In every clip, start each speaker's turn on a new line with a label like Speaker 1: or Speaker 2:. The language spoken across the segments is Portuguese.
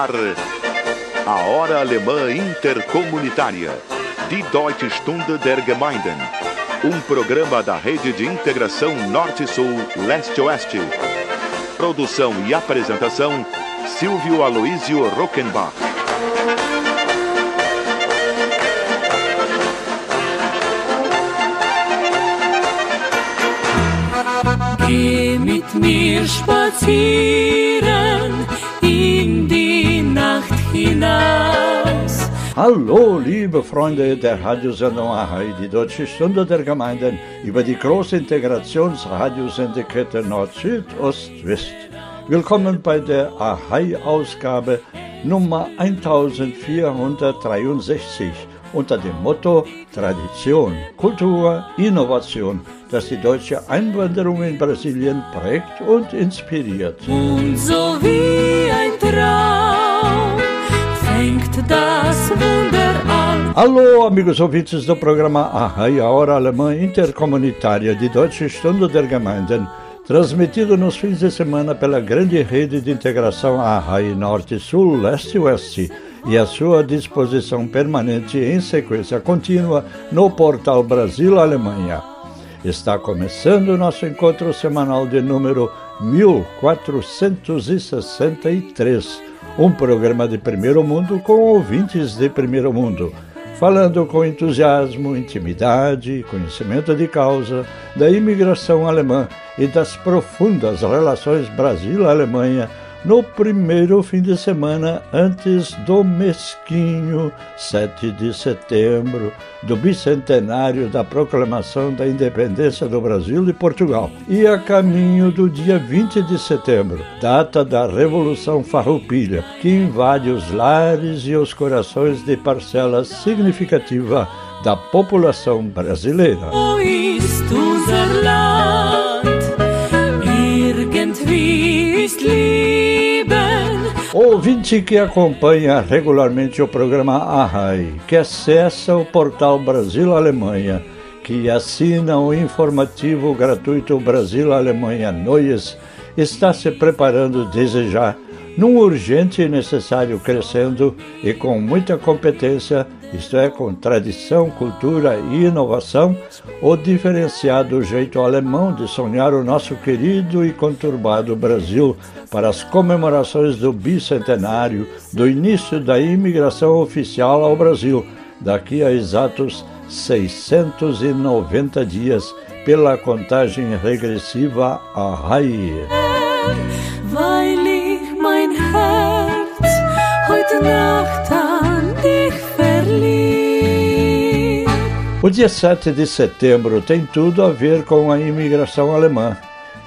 Speaker 1: ar a Hora Alemã Intercomunitária, Die Deutsche Stunde der Gemeinden, um programa da Rede de Integração Norte-Sul, Leste-Oeste. Produção e apresentação, Silvio Aloísio Rockenbach.
Speaker 2: Geh mit mir spazieren hinaus.
Speaker 3: Hallo, liebe Freunde der Radiosendung AHAI, die Deutsche Stunde der Gemeinden über die große Integrationsradiosendekette Nord-Süd, Ost-West. Willkommen bei der AHAI-Ausgabe Nummer 1463 unter dem Motto Tradition, Kultur, Innovation, das die deutsche Einwanderung in Brasilien prägt und inspiriert.
Speaker 2: Und so wie ein Traum
Speaker 3: Alô, amigos ouvintes do programa AHAI, a Hora Alemã Intercomunitária de Deutsche Stunde der Gemeinden, transmitido nos fins de semana pela grande rede de integração AHAI Norte-Sul, Leste-Oeste, e à sua disposição permanente em sequência contínua no portal Brasil-Alemanha. Está começando o nosso encontro semanal de número 1463, um programa de primeiro mundo com ouvintes de primeiro mundo, falando com entusiasmo, intimidade, conhecimento de causa da imigração alemã e das profundas relações Brasil-Alemanha no primeiro fim de semana antes do mesquinho 7 de setembro, do bicentenário da proclamação da independência do Brasil e Portugal, e a caminho do dia 20 de setembro, data da Revolução Farroupilha, que invade os lares e os corações de parcela significativa da população brasileira. Ouvinte que acompanha regularmente o programa Arrai, que acessa o portal Brasil-Alemanha, que assina o informativo gratuito Brasil-Alemanha Noies, está se preparando desde já, num urgente e necessário crescendo e com muita competência, isto é, com tradição, cultura e inovação, o diferenciado jeito alemão de sonhar o nosso querido e conturbado Brasil para as comemorações do bicentenário do início da imigração oficial ao Brasil, daqui a exatos 690 dias, pela contagem regressiva a RAI.
Speaker 2: Weil
Speaker 3: O dia 7 de setembro tem tudo a ver com a imigração alemã.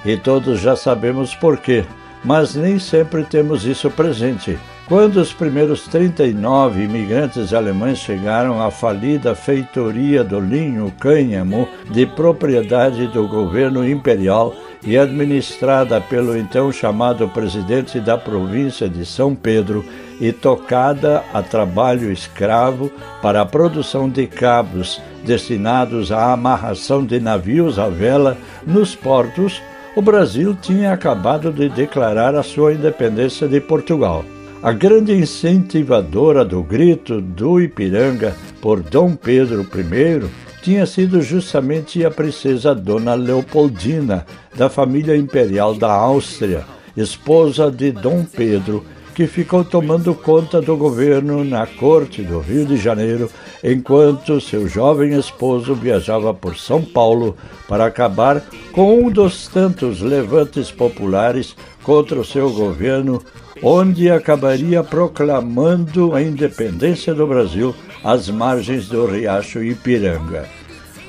Speaker 3: E todos já sabemos por quê, mas nem sempre temos isso presente. Quando os primeiros 39 imigrantes alemães chegaram à falida feitoria do linho cânhamo de propriedade do governo imperial e administrada pelo então chamado presidente da província de São Pedro e tocada a trabalho escravo para a produção de cabos destinados à amarração de navios à vela nos portos, o Brasil tinha acabado de declarar a sua independência de Portugal. A grande incentivadora do grito do Ipiranga por Dom Pedro I tinha sido justamente a princesa Dona Leopoldina, da família imperial da Áustria, esposa de Dom Pedro, que ficou tomando conta do governo na corte do Rio de Janeiro, enquanto seu jovem esposo viajava por São Paulo para acabar com um dos tantos levantes populares contra o seu governo, onde acabaria proclamando a independência do Brasil às margens do riacho Ipiranga.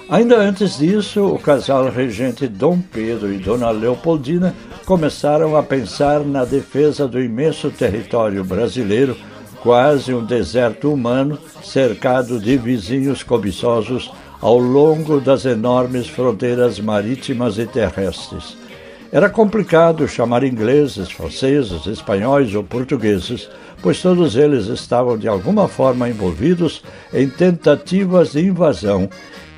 Speaker 3: Ainda antes disso, o casal regente Dom Pedro e Dona Leopoldina começaram a pensar na defesa do imenso território brasileiro, quase um deserto humano cercado de vizinhos cobiçosos ao longo das enormes fronteiras marítimas e terrestres. Era complicado chamar ingleses, franceses, espanhóis ou portugueses, pois todos eles estavam de alguma forma envolvidos em tentativas de invasão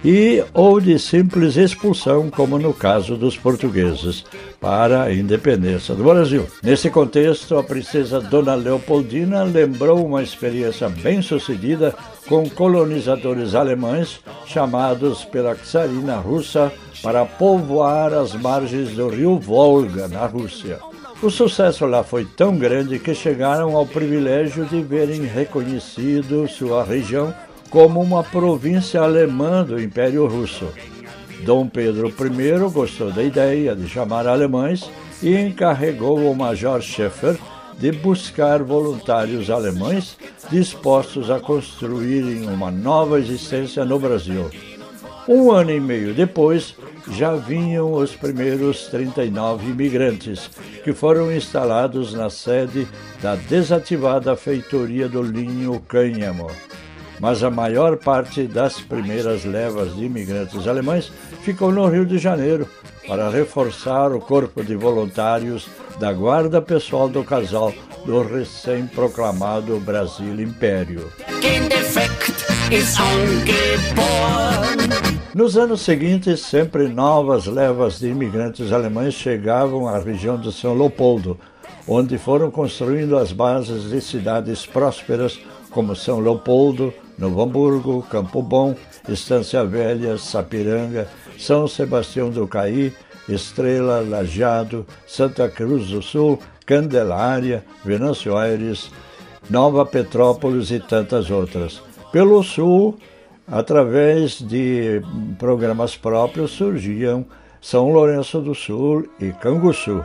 Speaker 3: e ou de simples expulsão, como no caso dos portugueses, para a independência do Brasil. Nesse contexto, a princesa Dona Leopoldina lembrou uma experiência bem-sucedida com colonizadores alemães chamados pela czarina russa para povoar as margens do rio Volga, na Rússia. O sucesso lá foi tão grande que chegaram ao privilégio de verem reconhecido sua região como uma província alemã do Império Russo. Dom Pedro I gostou da ideia de chamar alemães e encarregou o Major Schaeffer de buscar voluntários alemães dispostos a construírem uma nova existência no Brasil. Um ano e meio depois, já vinham os primeiros 39 imigrantes, que foram instalados na sede da desativada feitoria do Linho Cânhamo mas a maior parte das primeiras levas de imigrantes alemães ficou no Rio de Janeiro para reforçar o corpo de voluntários da guarda pessoal do casal do recém-proclamado Brasil Império. Nos anos seguintes, sempre novas levas de imigrantes alemães chegavam à região de São Leopoldo, onde foram construindo as bases de cidades prósperas como São Leopoldo, Novo Hamburgo, Campo Bom, Estância Velha, Sapiranga, São Sebastião do Caí, Estrela, Lajeado, Santa Cruz do Sul, Candelária, Venâncio Aires, Nova Petrópolis e tantas outras. Pelo Sul, através de programas próprios, surgiam São Lourenço do Sul e Canguçu.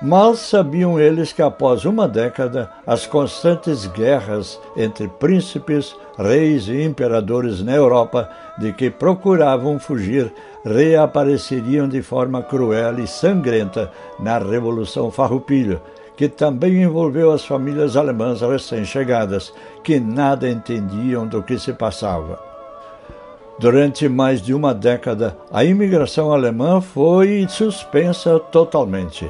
Speaker 3: Mal sabiam eles que após uma década, as constantes guerras entre príncipes, reis e imperadores na Europa, de que procuravam fugir, reapareceriam de forma cruel e sangrenta na Revolução Farroupilha, que também envolveu as famílias alemãs recém-chegadas, que nada entendiam do que se passava. Durante mais de uma década, a imigração alemã foi suspensa totalmente.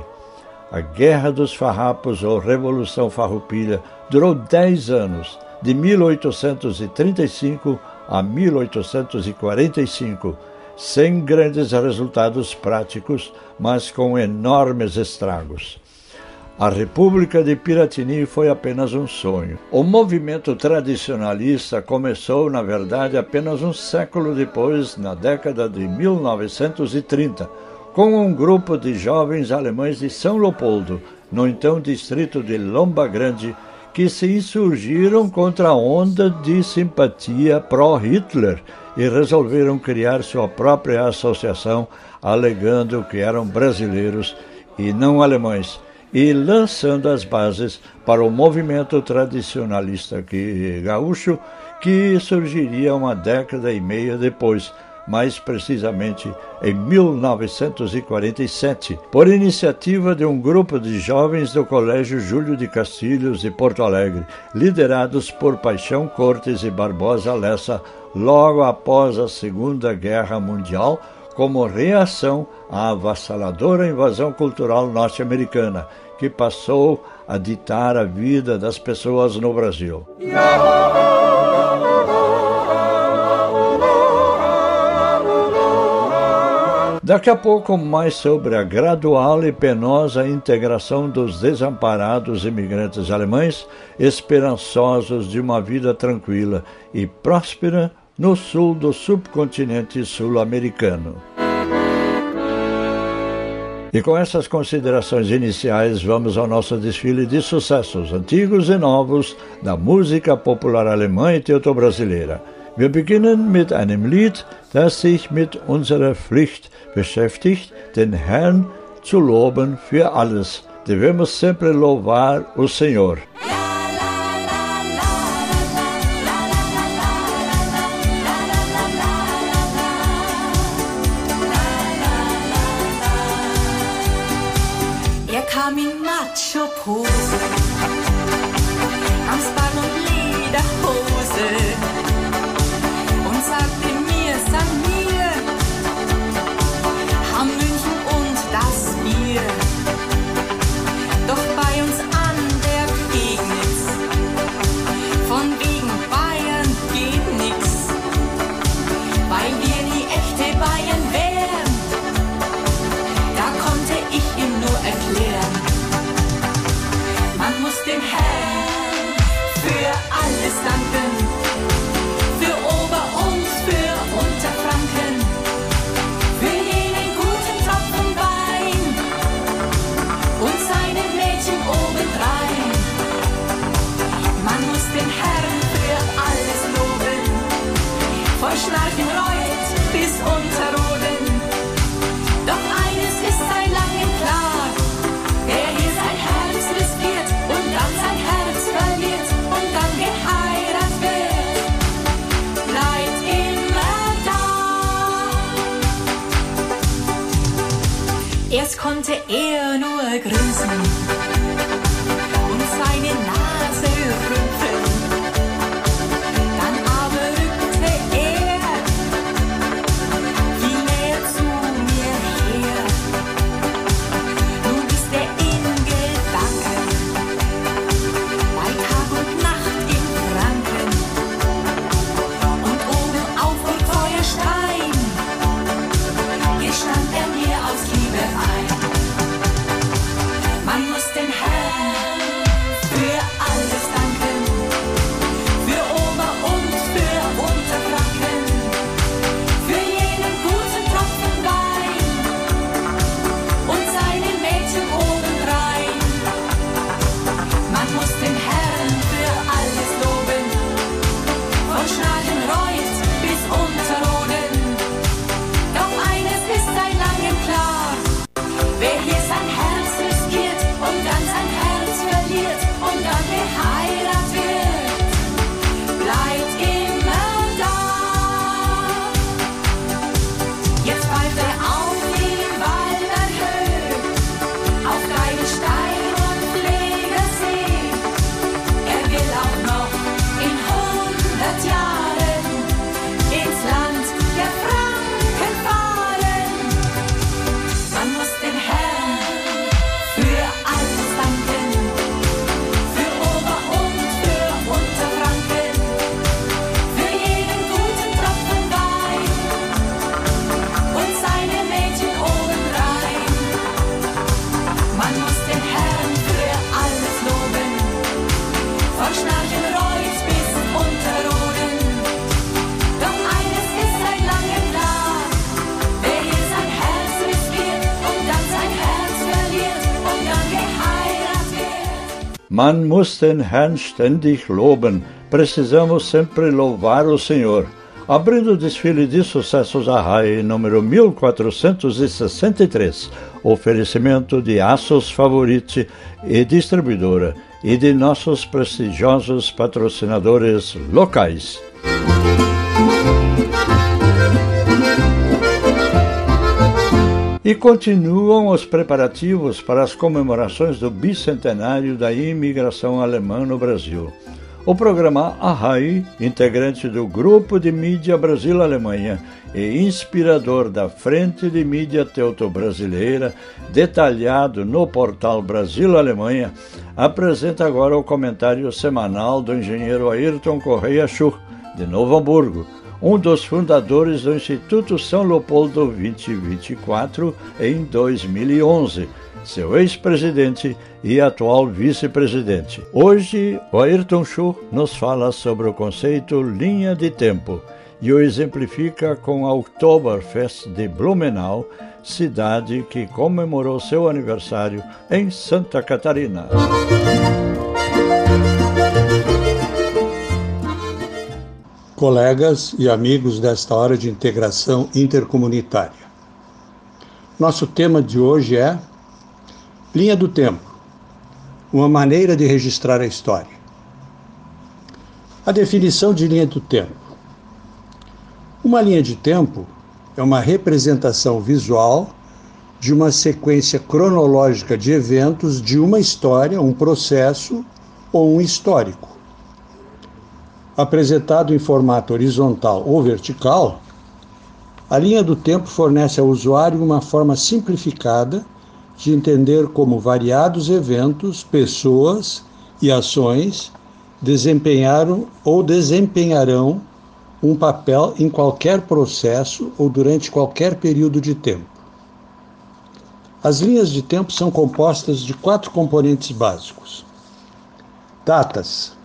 Speaker 3: A Guerra dos Farrapos ou Revolução Farroupilha durou dez anos, de 1835 a 1845, sem grandes resultados práticos, mas com enormes estragos. A República de Piratini foi apenas um sonho. O movimento tradicionalista começou, na verdade, apenas um século depois, na década de 1930 com um grupo de jovens alemães de São Leopoldo, no então distrito de Lomba Grande, que se insurgiram contra a onda de simpatia pró-Hitler e resolveram criar sua própria associação, alegando que eram brasileiros e não alemães, e lançando as bases para o movimento tradicionalista que, gaúcho que surgiria uma década e meia depois mais precisamente em 1947, por iniciativa de um grupo de jovens do Colégio Júlio de Castilhos de Porto Alegre, liderados por Paixão Cortes e Barbosa Lessa, logo após a Segunda Guerra Mundial, como reação à avassaladora invasão cultural norte-americana, que passou a ditar a vida das pessoas no Brasil. Daqui a pouco, mais sobre a gradual e penosa integração dos desamparados imigrantes alemães, esperançosos de uma vida tranquila e próspera no sul do subcontinente sul-americano. E com essas considerações iniciais, vamos ao nosso desfile de sucessos antigos e novos da música popular alemã e teuto-brasileira. Wir beginnen mit einem Lied, das sich mit unserer Pflicht beschäftigt, den Herrn zu loben für alles. Devemos sempre louvar o Senhor.
Speaker 2: Er kam in Macho-Pose, am konnte er nur grinsen Man muss den Herrn
Speaker 3: ständig loben. Precisamos sempre louvar o Senhor. Abrindo o desfile de sucessos a RAI número 1463, oferecimento de Aços Favorite e Distribuidora e de nossos prestigiosos patrocinadores locais. E continuam os preparativos para as comemorações do bicentenário da imigração alemã no Brasil. O programa Arrai, integrante do Grupo de Mídia Brasil-Alemanha e inspirador da Frente de Mídia Teuto-Brasileira, detalhado no portal Brasil-Alemanha, apresenta agora o comentário semanal do engenheiro Ayrton Correia Schur, de Novo Hamburgo, um dos fundadores do Instituto São Leopoldo 2024 em 2011, seu ex-presidente e atual vice-presidente. Hoje, o Ayrton Schuh nos fala sobre o conceito linha de tempo e o exemplifica com a Oktoberfest de Blumenau, cidade que comemorou seu aniversário em Santa Catarina.
Speaker 4: Colegas e amigos desta hora de integração intercomunitária. Nosso tema de hoje é Linha do Tempo uma maneira de registrar a história. A definição de linha do tempo. Uma linha de tempo é uma representação visual de uma sequência cronológica de eventos de uma história, um processo ou um histórico apresentado em formato horizontal ou vertical, a linha do tempo fornece ao usuário uma forma simplificada de entender como variados eventos, pessoas e ações desempenharam ou desempenharão um papel em qualquer processo ou durante qualquer período de tempo. As linhas de tempo são compostas de quatro componentes básicos: datas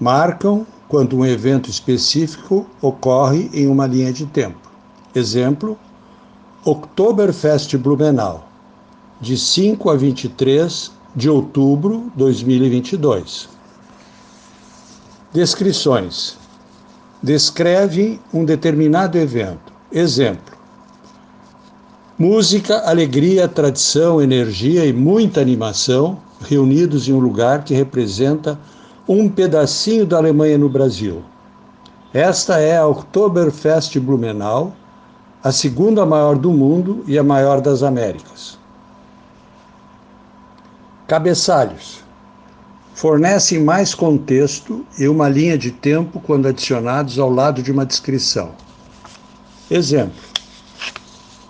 Speaker 4: marcam quando um evento específico ocorre em uma linha de tempo. Exemplo: Oktoberfest Blumenau, de 5 a 23 de outubro de 2022. Descrições: descreve um determinado evento. Exemplo: música, alegria, tradição, energia e muita animação reunidos em um lugar que representa um pedacinho da Alemanha no Brasil. Esta é a Oktoberfest Blumenau, a segunda maior do mundo e a maior das Américas. Cabeçalhos fornecem mais contexto e uma linha de tempo quando adicionados ao lado de uma descrição. Exemplo: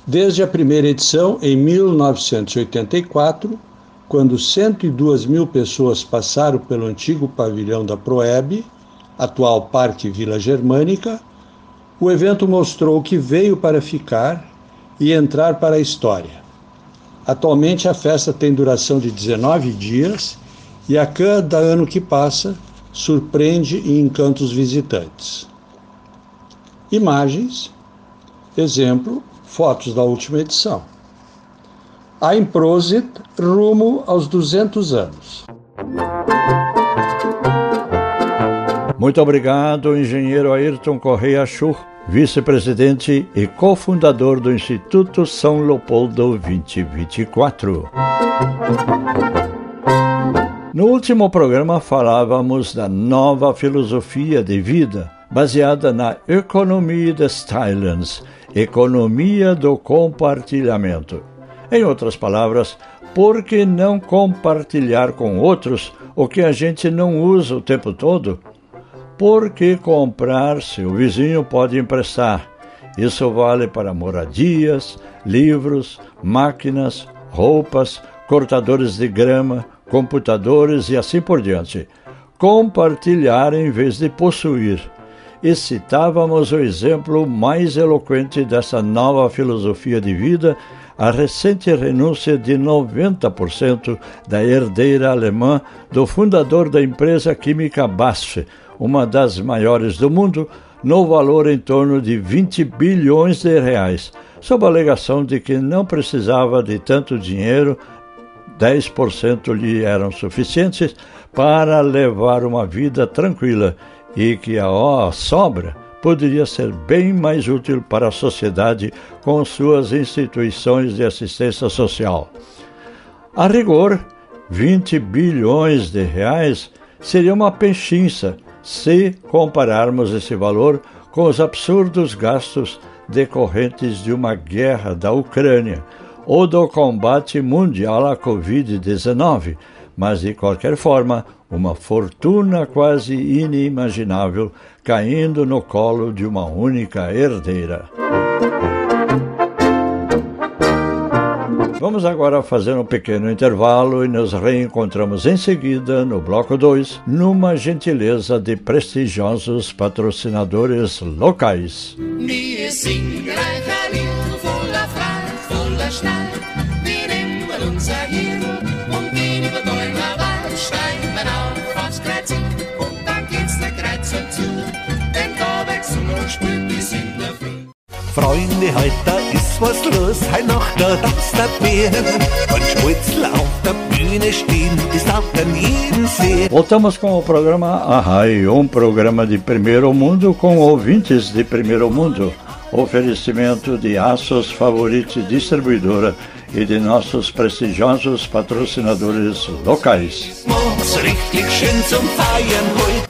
Speaker 4: desde a primeira edição, em 1984, quando 102 mil pessoas passaram pelo antigo pavilhão da Proeb, atual Parque Vila Germânica, o evento mostrou que veio para ficar e entrar para a história. Atualmente a festa tem duração de 19 dias e a cada ano que passa surpreende e encanta os visitantes. Imagens, exemplo, fotos da última edição. A Improsit rumo aos 200 anos.
Speaker 3: Muito obrigado, engenheiro Ayrton Correia Schur, vice-presidente e cofundador do Instituto São Leopoldo 2024. No último programa falávamos da nova filosofia de vida, baseada na economia des Teilens, economia do compartilhamento. Em outras palavras, por que não compartilhar com outros o que a gente não usa o tempo todo? Por que comprar se o vizinho pode emprestar? Isso vale para moradias, livros, máquinas, roupas, cortadores de grama, computadores e assim por diante. Compartilhar em vez de possuir. E citávamos o exemplo mais eloquente dessa nova filosofia de vida, a recente renúncia de 90% da herdeira alemã do fundador da empresa química BASF, uma das maiores do mundo, no valor em torno de 20 bilhões de reais, sob a alegação de que não precisava de tanto dinheiro, 10% lhe eram suficientes para levar uma vida tranquila e que a sobra poderia ser bem mais útil para a sociedade com suas instituições de assistência social. A rigor, 20 bilhões de reais seria uma pechincha se compararmos esse valor com os absurdos gastos decorrentes de uma guerra da Ucrânia ou do combate mundial à Covid-19, mas de qualquer forma, uma fortuna quase inimaginável caindo no colo de uma única herdeira. Vamos agora fazer um pequeno intervalo e nos reencontramos em seguida no bloco 2, numa gentileza de prestigiosos patrocinadores locais.
Speaker 5: Freunde, heute ist was los, heute Nacht da tanzt der Bär. Und Spitzel auf der Bühne stehen, das darf dann jeden sehen.
Speaker 3: Voltamos com o programa Arrai, um programa de primeiro mundo com ouvintes de primeiro mundo. Oferecimento de Aços Favorite Distribuidora e de nossos prestigiosos patrocinadores locais.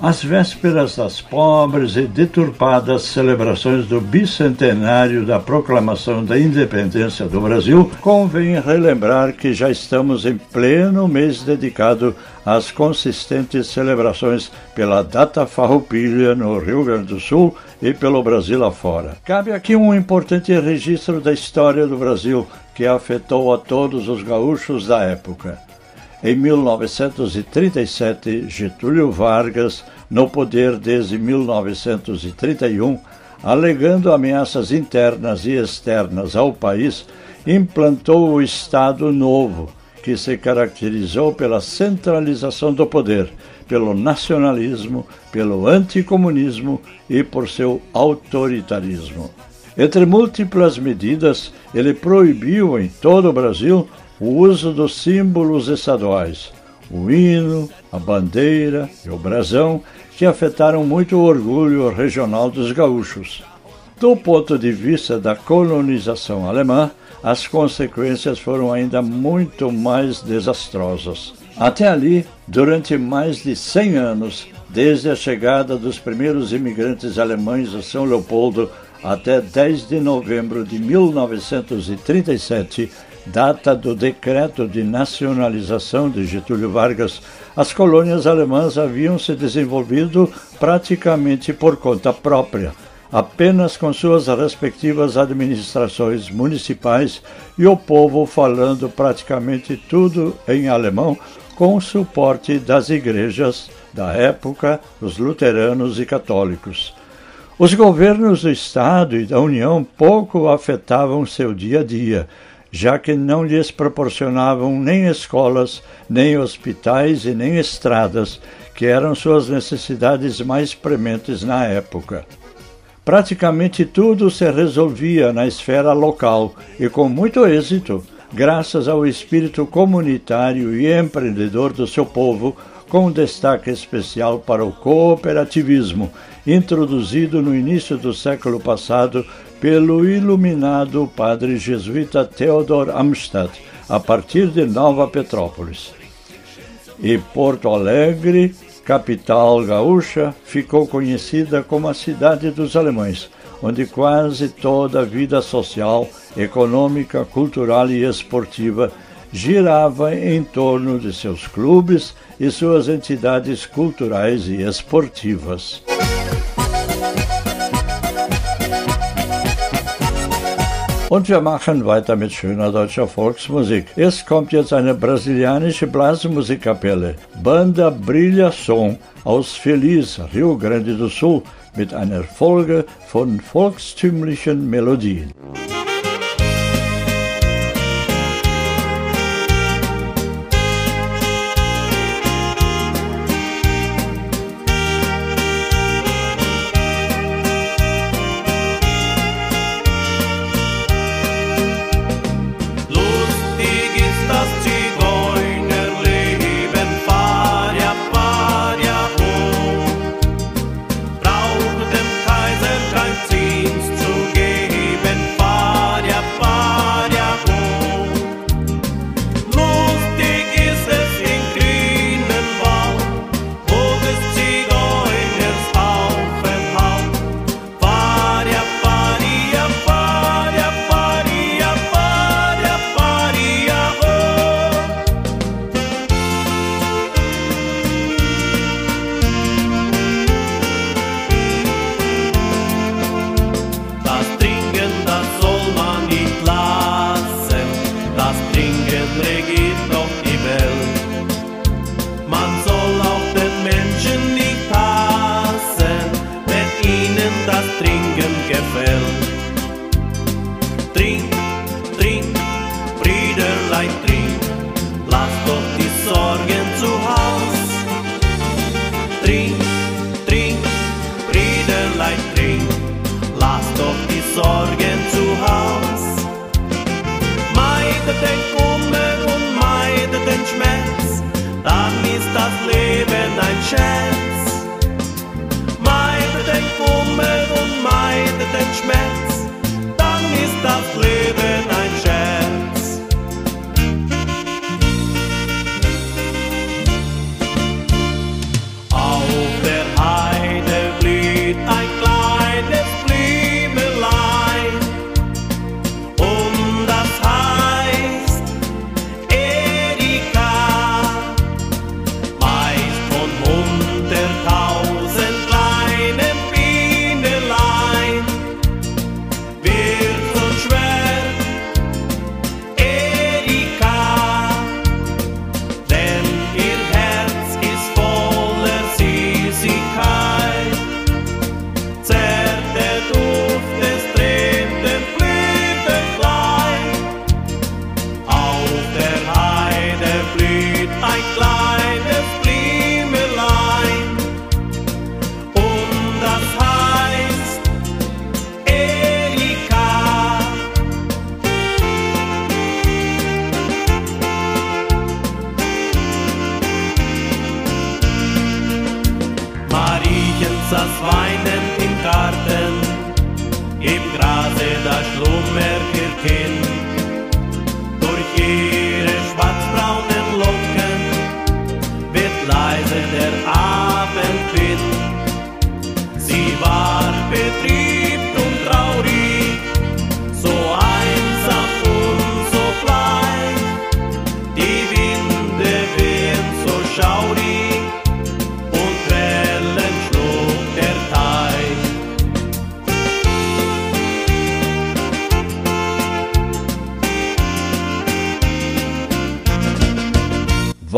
Speaker 3: Às vésperas das pobres e deturpadas celebrações do bicentenário da proclamação da independência do Brasil, convém relembrar que já estamos em pleno mês dedicado às consistentes celebrações pela data farroupilha no Rio Grande do Sul e pelo Brasil afora. Cabe aqui um importante registro da história do Brasil que afetou a todos os gaúchos da época. Em 1937, Getúlio Vargas, no poder desde 1931, alegando ameaças internas e externas ao país, implantou o Estado Novo, que se caracterizou pela centralização do poder, pelo nacionalismo, pelo anticomunismo e por seu autoritarismo. Entre múltiplas medidas, ele proibiu em todo o Brasil o uso dos símbolos estaduais, o hino, a bandeira e o brasão, que afetaram muito o orgulho regional dos gaúchos. Do ponto de vista da colonização alemã, as consequências foram ainda muito mais desastrosas. Até ali, durante mais de 100 anos, desde a chegada dos primeiros imigrantes alemães a São Leopoldo até 10 de novembro de 1937, data do decreto de nacionalização de Getúlio Vargas, as colônias alemãs haviam se desenvolvido praticamente por conta própria, apenas com suas respectivas administrações municipais e o povo falando praticamente tudo em alemão, com o suporte das igrejas da época, os luteranos e católicos. Os governos do Estado e da União pouco afetavam seu dia a dia, já que não lhes proporcionavam nem escolas, nem hospitais e nem estradas, que eram suas necessidades mais prementes na época. Praticamente tudo se resolvia na esfera local e com muito êxito, graças ao espírito comunitário e empreendedor do seu povo, com destaque especial para o cooperativismo, introduzido no início do século passado pelo iluminado padre jesuíta Theodor Amstadt, a partir de Nova Petrópolis. E Porto Alegre, capital gaúcha, ficou conhecida como a cidade dos alemães, onde quase toda a vida social, econômica, cultural e esportiva girava em torno de seus clubes e suas entidades culturais e esportivas. Und wir machen weiter mit schöner deutscher Volksmusik. Es kommt jetzt eine brasilianische Blasmusikkapelle, Banda Brilha Som aus Feliz, Rio Grande do Sul, mit einer Folge von volkstümlichen Melodien.
Speaker 6: Sie war betriebt und traurig.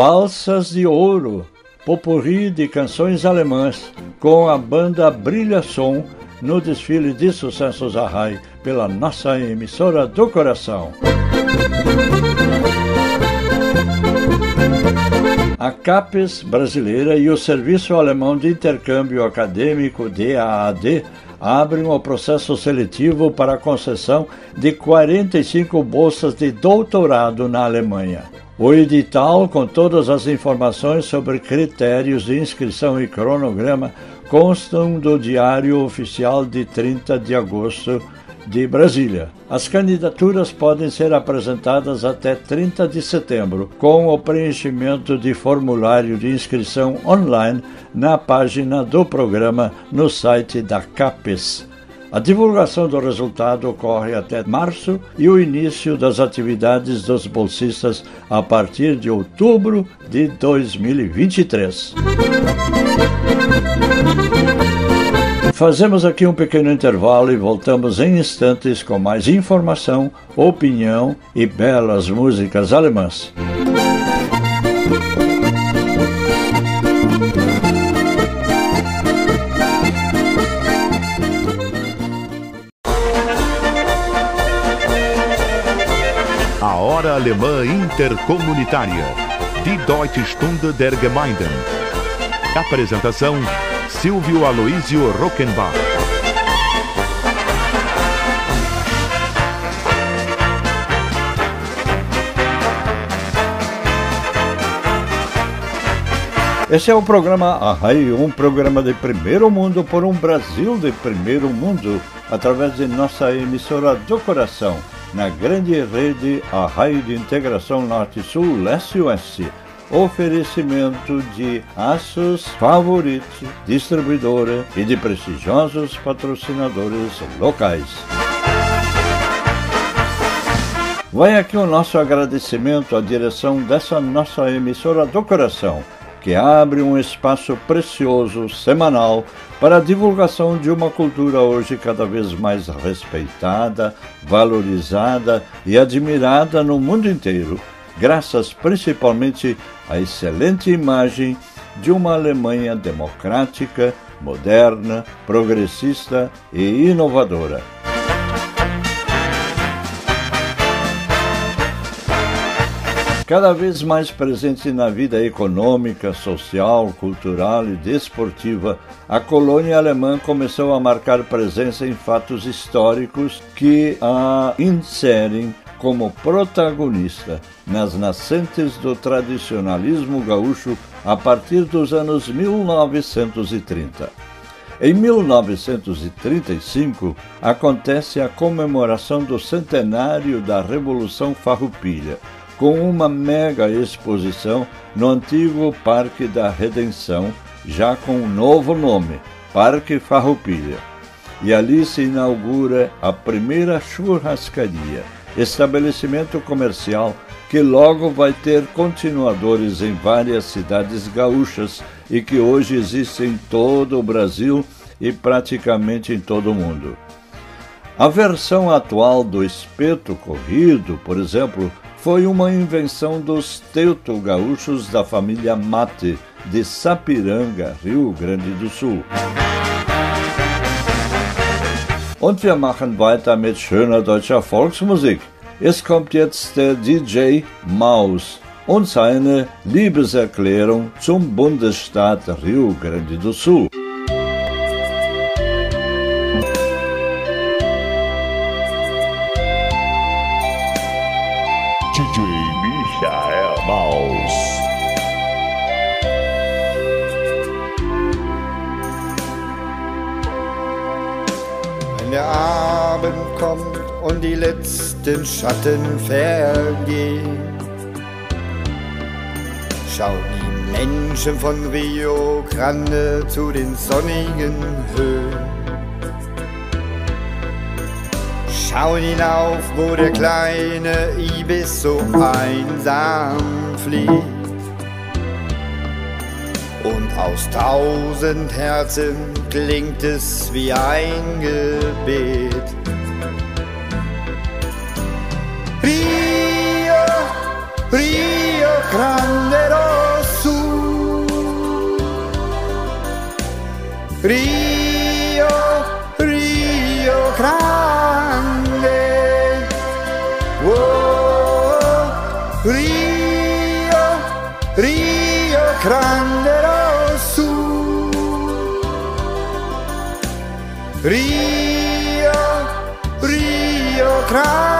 Speaker 3: Valsas de Ouro, popurri de canções alemãs, com a banda Brilha Som no desfile de sucessos a RAI pela nossa emissora do coração. A CAPES brasileira e o Serviço Alemão de Intercâmbio Acadêmico DAAD abrem o processo seletivo para a concessão de 45 bolsas de doutorado na Alemanha. O edital, com todas as informações sobre critérios de inscrição e cronograma, constam do Diário Oficial de 30 de agosto de Brasília. As candidaturas podem ser apresentadas até 30 de setembro, com o preenchimento de formulário de inscrição online na página do programa no site da CAPES. A divulgação do resultado ocorre até março e o início das atividades dos bolsistas a partir de outubro de 2023. Fazemos aqui um pequeno intervalo e voltamos em instantes com mais informação, opinião e belas músicas alemãs.
Speaker 1: Hora Alemã Intercomunitária. Die Deutsche Stunde der Gemeinden. Apresentação Silvio Aloísio Rockenbach.
Speaker 3: Esse é o programa Arrai, um programa de primeiro mundo por um Brasil de primeiro mundo, através de nossa emissora do coração, na grande rede Arrai de Integração Norte-Sul, Leste-Oeste. Oferecimento de Aços Favorite, distribuidora e de prestigiosos patrocinadores locais. Vai aqui o nosso agradecimento à direção dessa nossa emissora do coração que abre um espaço precioso semanal para a divulgação de uma cultura hoje cada vez mais respeitada, valorizada e admirada no mundo inteiro, graças principalmente à excelente imagem de uma Alemanha democrática, moderna, progressista e inovadora. Cada vez mais presente na vida econômica, social, cultural e desportiva, a colônia alemã começou a marcar presença em fatos históricos que a inserem como protagonista nas nascentes do tradicionalismo gaúcho a partir dos anos 1930. Em 1935, acontece a comemoração do centenário da Revolução Farroupilha, com uma mega exposição no antigo Parque da Redenção, já com um novo nome, Parque Farroupilha. E ali se inaugura a primeira churrascaria, estabelecimento comercial que logo vai ter continuadores em várias cidades gaúchas e que hoje existe em todo o Brasil e praticamente em todo o mundo. A versão atual do espeto corrido, por exemplo, foi uma invenção dos teuto-gaúchos da família Mate, de Sapiranga, Rio Grande do Sul. Und wir machen weiter mit schöner deutscher Volksmusik. Es kommt jetzt der DJ Maus und seine Liebeserklärung zum Bundesstaat Rio Grande do Sul.
Speaker 6: Letzten Schatten vergehen, schauen die Menschen von Rio Grande zu den sonnigen Höhen. Schauen hinauf, wo der kleine Ibis so einsam fliegt. Und aus tausend Herzen klingt es wie ein Gebet. Rio Grande Rosso Rio, Rio Grande. Oh, Rio, Rio Grande Rosso Rio, Rio Grande.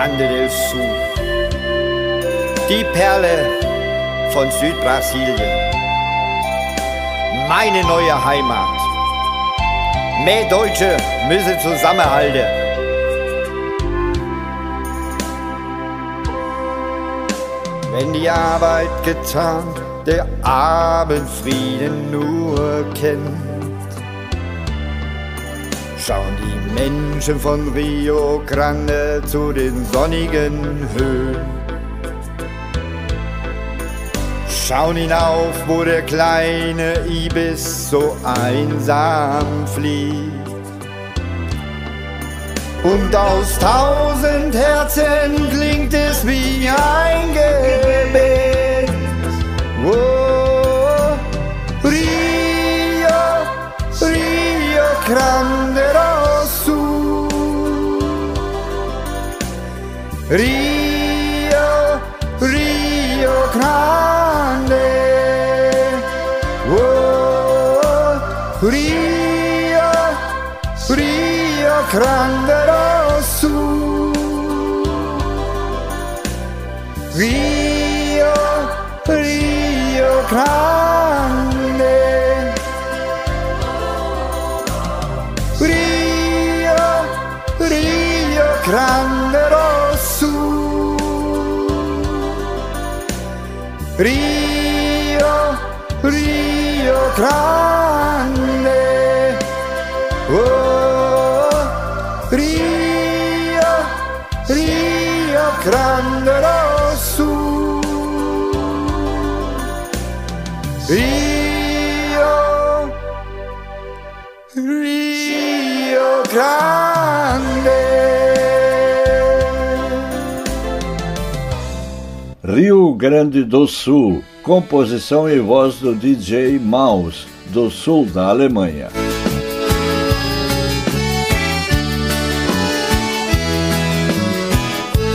Speaker 6: Grande del Sul. Die Perle von Südbrasilien. Meine neue Heimat. Mehr Deutsche müssen zusammenhalten. Wenn die Arbeit getan, der Abendfrieden nur kennt. Schauen die Menschen von Rio Grande zu den sonnigen Höhen. Schauen hinauf, wo der kleine Ibis so einsam fliegt. Und aus tausend Herzen klingt es wie ein Gebet. Oh, Rio, Rio Grande Rio, Rio Grande. Oh, Rio, Rio Grande do Sul. Rio, Rio Grande. Grande. Oh, Rio, Rio Grande Sul. Rio, Rio Grande.
Speaker 3: Rio Grande do Sul, composição e voz do DJ Maus, do sul da Alemanha.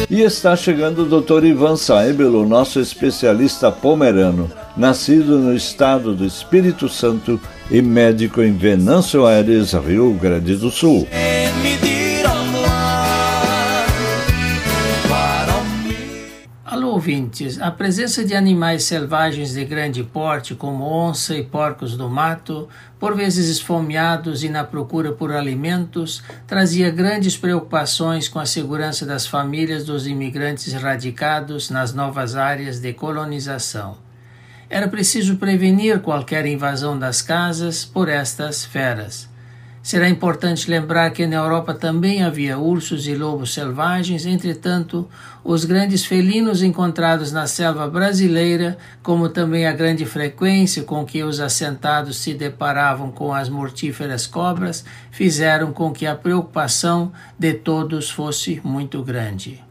Speaker 3: E está chegando o Dr. Ivan Saebel, o nosso especialista pomerano, nascido no estado do Espírito Santo e médico em Venâncio Aires, Rio Grande do Sul.
Speaker 7: Ouvintes. A presença de animais selvagens de grande porte, como onça e porcos do mato, por vezes esfomeados e na procura por alimentos, trazia grandes preocupações com a segurança das famílias dos imigrantes radicados nas novas áreas de colonização. Era preciso prevenir qualquer invasão das casas por estas feras. Será importante lembrar que na Europa também havia ursos e lobos selvagens, entretanto, os grandes felinos encontrados na selva brasileira, como também a grande frequência com que os assentados se deparavam com as mortíferas cobras, fizeram com que a preocupação de todos fosse muito grande.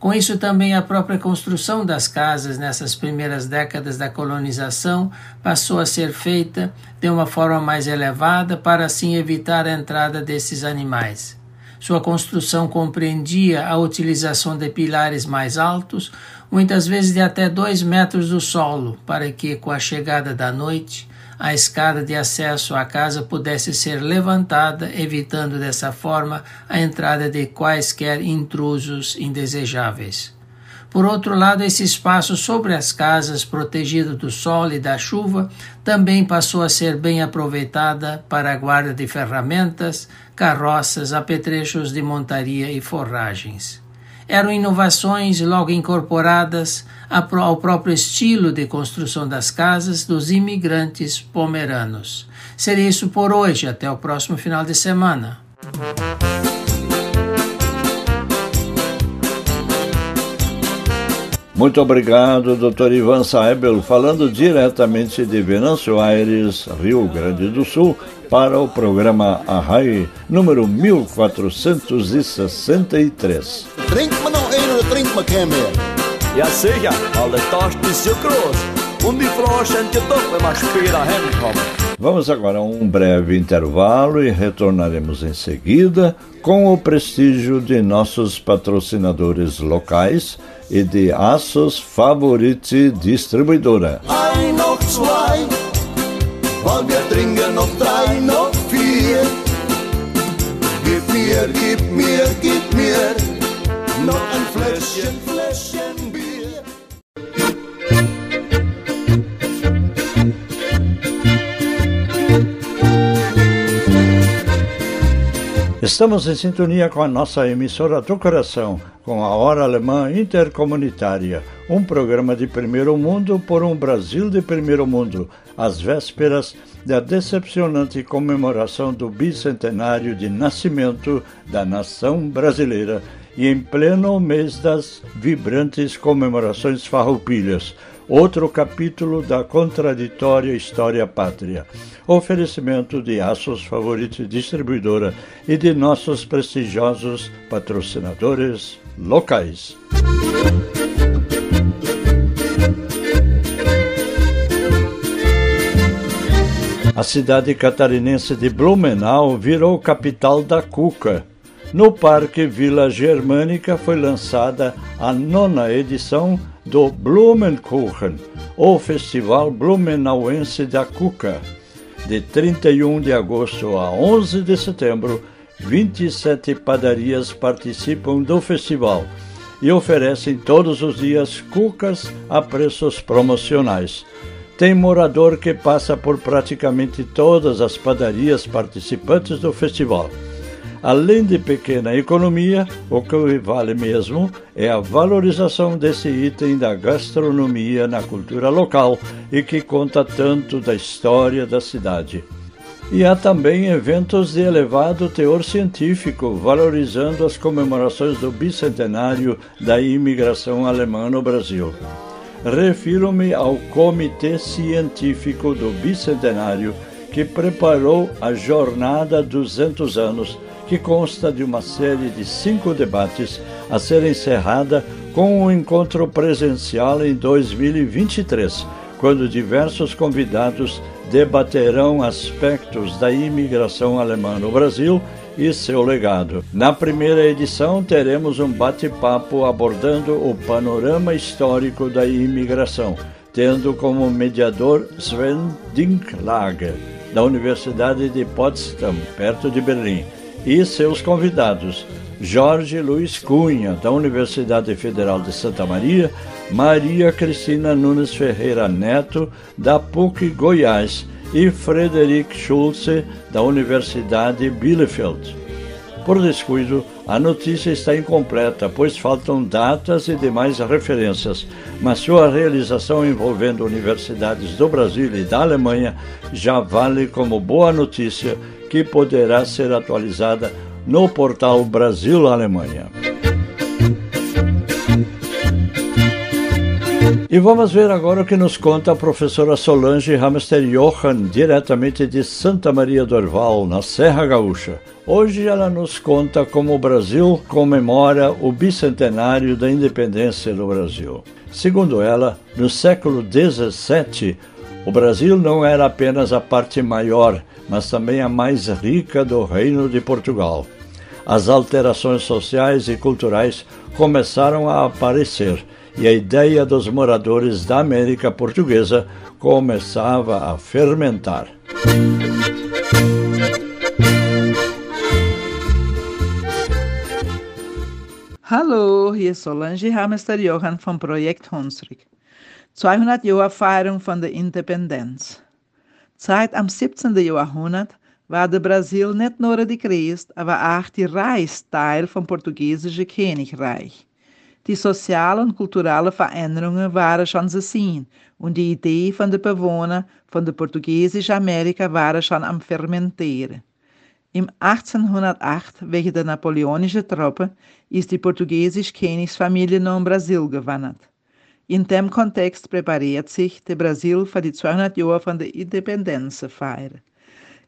Speaker 7: Com isso, também a própria construção das casas nessas primeiras décadas da colonização passou a ser feita de uma forma mais elevada para assim evitar a entrada desses animais. Sua construção compreendia a utilização de pilares mais altos, muitas vezes de até dois metros do solo, para que, com a chegada da noite, a escada de acesso à casa pudesse ser levantada, evitando dessa forma a entrada de quaisquer intrusos indesejáveis. Por outro lado, esse espaço sobre as casas, protegido do sol e da chuva, também passou a ser bem aproveitada para a guarda de ferramentas, carroças, apetrechos de montaria e forragens eram inovações logo incorporadas ao próprio estilo de construção das casas dos imigrantes pomeranos. Seria isso por hoje, até o próximo final de semana.
Speaker 3: Muito obrigado, Dr. Ivan Saebel, falando diretamente de Venâncio Aires, Rio Grande do Sul, para o programa Arrai, número 1463.
Speaker 8: Drink me en drink me geen meer. Ja sicher, alle Taschen groß. Später heimkommt.
Speaker 3: Vamos agora a um breve intervalo e retornaremos em seguida com o prestígio de nossos patrocinadores locais e de Aços Favorite Distribuidora.
Speaker 5: Gib mir, gib mir, gib mir noch ein Fläschchen,
Speaker 3: Estamos em sintonia com a nossa emissora do coração, com a Hora Alemã Intercomunitária, um programa de primeiro mundo por um Brasil de primeiro mundo, às vésperas da decepcionante comemoração do bicentenário de nascimento da nação brasileira e em pleno mês das vibrantes comemorações farroupilhas, outro capítulo da contraditória história pátria. Oferecimento de Aços Favorite Distribuidora e de nossos prestigiosos patrocinadores locais. A cidade catarinense de Blumenau virou capital da cuca. No Parque Vila Germânica foi lançada a nona edição do Blumenkuchen, o Festival Blumenauense da Cuca. De 31 de agosto a 11 de setembro, 27 padarias participam do festival e oferecem todos os dias cucas a preços promocionais. Tem morador que passa por praticamente todas as padarias participantes do festival. Além de pequena economia, o que vale mesmo é a valorização desse item da gastronomia na cultura local e que conta tanto da história da cidade. E há também eventos de elevado teor científico, valorizando as comemorações do bicentenário da imigração alemã no Brasil. Refiro-me ao Comitê Científico do Bicentenário, que preparou a Jornada 200 anos, que consta de uma série de cinco debates a ser encerrada com um encontro presencial em 2023, quando diversos convidados debaterão aspectos da imigração alemã no Brasil e seu legado. Na primeira edição, teremos um bate-papo abordando o panorama histórico da imigração, tendo como mediador Sven Dinklage, da Universidade de Potsdam, perto de Berlim, e seus convidados. Jorge Luiz Cunha, da Universidade Federal de Santa Maria, Maria Cristina Nunes Ferreira Neto, da PUC Goiás, e Frederic Schulze, da Universidade Bielefeld. Por descuido, a notícia está incompleta, pois faltam datas e demais referências, mas sua realização envolvendo universidades do Brasil e da Alemanha já vale como boa notícia que poderá ser atualizada no portal Brasil Alemanha. E vamos ver agora o que nos conta a professora Solange Hamster Johan, diretamente de Santa Maria do Orval, na Serra Gaúcha. Hoje ela nos conta como o Brasil comemora o bicentenário da independência do Brasil. Segundo ela, no século XVII, o Brasil não era apenas a parte maior, mas também a mais rica do Reino de Portugal. As alterações sociais e culturais começaram a aparecer e a ideia dos moradores da América Portuguesa começava a fermentar.
Speaker 9: Hallo, hier ist Solange Hamester Johann vom Projekt Hunsrück. 200 Jahre Feierung von der Independenz. Seit am 17. Jahrhundert war der Brasil nicht nur die Christ, aber auch die Reichsteil vom portugiesischen Königreich. Die sozialen und kulturellen Veränderungen waren schon zu sehen und die Idee von den Bewohnern von der portugiesischen Amerika war schon am Fermentieren. Im 1808, wegen der napoleonischen Truppe, ist die portugiesische Königsfamilie nach Brasil gewandert. In dem Kontext präpariert sich der Brasil für die 200 Jahre von der Independenzfeier.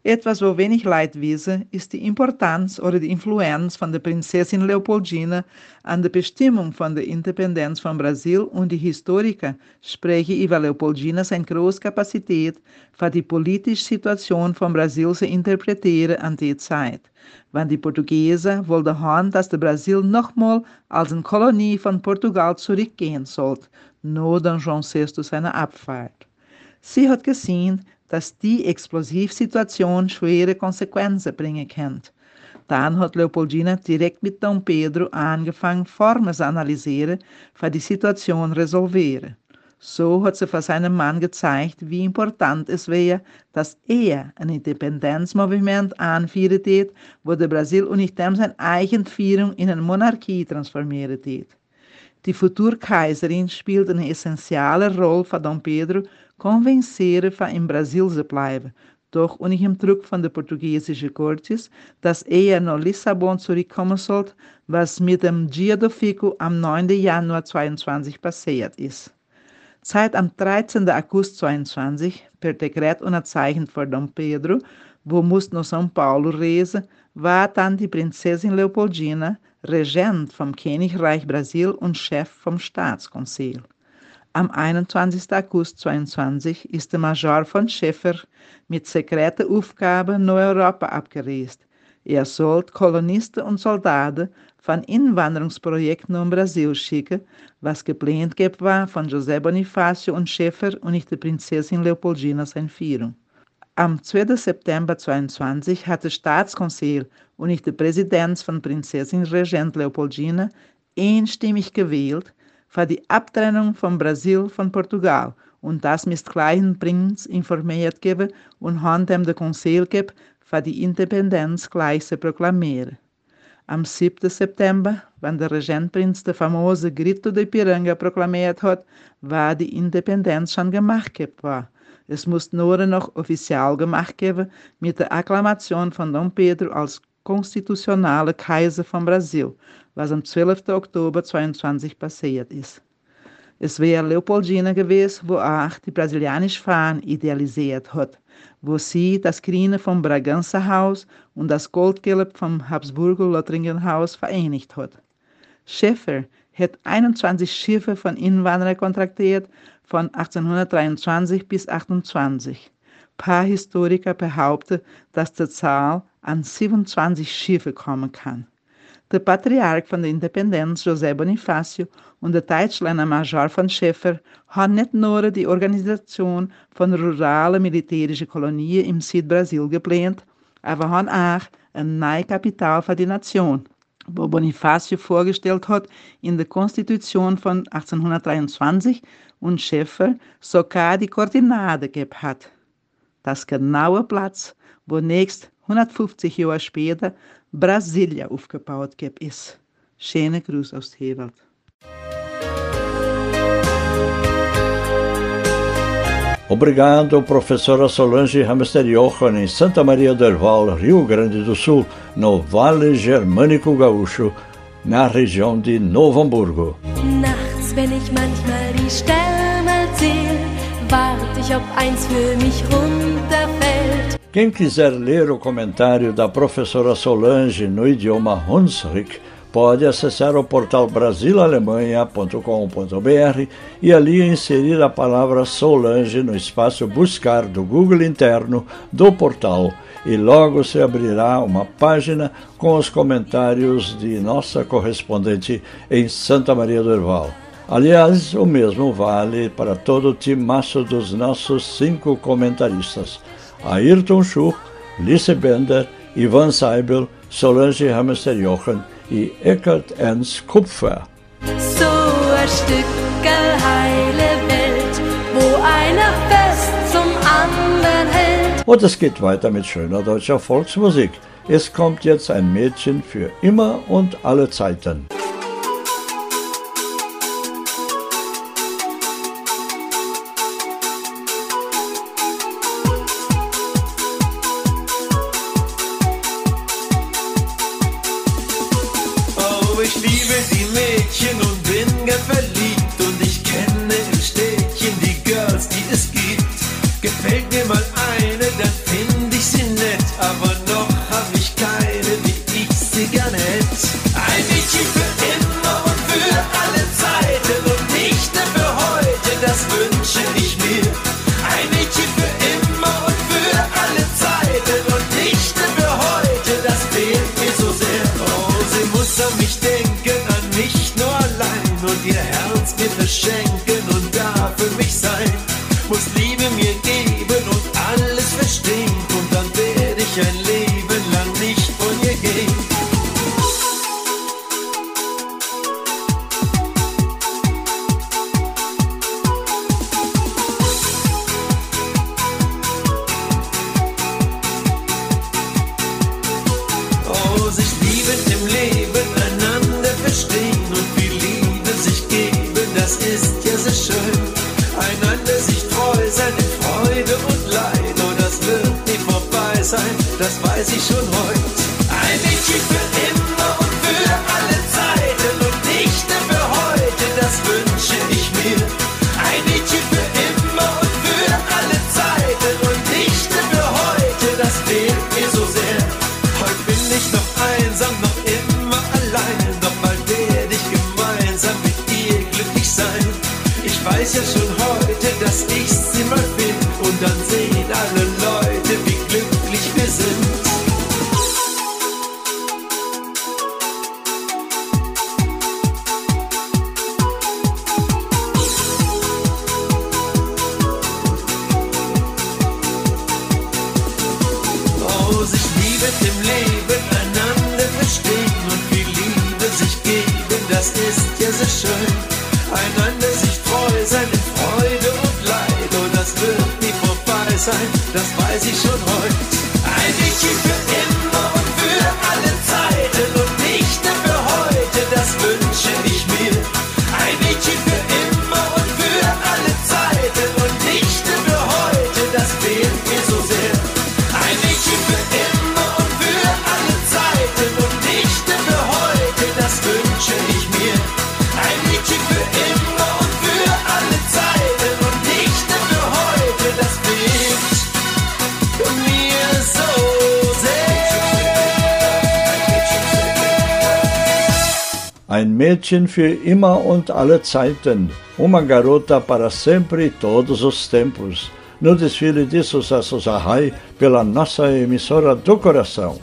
Speaker 9: Etwas, wo wenig Leid wissen, ist die Importanz oder die Influenz von der Prinzessin Leopoldina an der Bestimmung von der Independenz von Brasil und die Historiker sprechen über Leopoldina seine große Kapazität, für die politische Situation von Brasil zu interpretieren an die Zeit. Wenn die Portugiesen wollten dass der Brasil nochmal als eine Kolonie von Portugal zurückgehen sollte, nur dann João VI seine Abfahrt. Sie hat gesehen, dass die Explosivsituation schwere Konsequenzen bringen kann. Dann hat Leopoldina direkt mit Dom Pedro angefangen, Formen zu analysieren, für die Situation resolvieren. So hat sie für seinen Mann gezeigt, wie important es wäre, dass er ein Independenzmovement anführen tät, wo der Brasil unitem seine Eigenführung in eine Monarchie transformieren tät. Die Futurkaiserin spielt eine essentielle Rolle für Dom Pedro, convencer van in Brasil te blijven, doch unter dem Druck von der portugiesischen Cortes, dass er nach Lissabon zurückkommen sollte, was mit dem Dia do Fico am 9. Januar 22 passiert ist. Seit am 13. August 22, per Dekret unterzeichnet von Dom Pedro, wo muss nach São Paulo reisen, war dann die Prinzessin Leopoldina Regent vom Königreich Brasil und Chef vom Staatskonzil. Am 21. August 22 ist der Major von Schäfer mit sekreter Aufgabe nach Europa abgereist. Er sollte Kolonisten und Soldaten von Inwanderungsprojekten um Brasil schicken, was geplant war von José Bonifácio und Schäfer und nicht der Prinzessin Leopoldina sein Führung. Am 2. September 22 hat der Staatskonseil und nicht der Präsident von Prinzessin Regent Leopoldina einstimmig gewählt, für die Abtrennung von Brasil von Portugal und das mit kleinen Prinz informiert geben und dem der Konseil geben, für die Independenz gleich zu proklamieren. Am 7. September, wenn der Regentprinz der famose Grito de Piranga proklamiert hat, war die Independenz schon gemacht war. Es muss nur noch offiziell gemacht geben mit der Akklamation von Dom Pedro als konstitutionaler Kaiser von Brasil was am 12. Oktober 22 passiert ist. Es wäre Leopoldina gewesen, wo auch die brasilianische Fahne idealisiert hat, wo sie das grüne vom Bragança Haus und das Goldgelb vom Habsburger Lothringen Haus vereinigt hat. Schäfer hat 21 Schiffe von Inwanderern kontraktiert von 1823 bis 1828. Paar Historiker behaupten, dass die Zahl an 27 Schiffe kommen kann. Der Patriarch von der Independenz, José Bonifácio, und der Deutschländer Major von Schäfer haben nicht nur die Organisation von ruralen militärischen Kolonien im Südbrasil geplant, aber haben auch ein neues Kapital für die Nation, wo Bonifácio vorgestellt hat in der Konstitution von 1823 und Schäfer sogar die Koordinate gegeben hat. Das genaue Platz, wo nächst 150 Jahre später Brasília aufgebaut gibt ist. Schöne Gruß aus Hewald.
Speaker 3: Obrigado, professora Solange Hamster Johann, em Santa Maria del Val, Rio Grande do Sul, no Vale Germânico Gaúcho, na região de Novo Hamburgo.
Speaker 2: Nachts, wenn ich manchmal die Sterne warte ich, eins für mich runterfällt.
Speaker 3: Quem quiser ler o comentário da professora Solange no idioma Hunsrück, pode acessar o portal brasilalemanha.com.br e ali inserir a palavra Solange no espaço Buscar do Google interno do portal e logo se abrirá uma página com os comentários de nossa correspondente em Santa Maria do Herval. Aliás, o mesmo vale para todo o timaço dos nossos cinco comentaristas. Ayrton Schuch, Lise Bender, Ivan Seibel, Solange Hamster Jochen e Eckhard Ernst Kupfer.
Speaker 2: So ein Stückerl heile Welt, wo einer fest zum anderen hält.
Speaker 3: Und es geht weiter mit schöner deutscher Volksmusik. Es kommt jetzt ein Mädchen für immer und alle Zeiten.
Speaker 10: Ein Mädchen für immer und alle Zeiten,
Speaker 3: uma garota para sempre e todos os tempos, no desfile de sucessos Arrai pela nossa emissora do coração.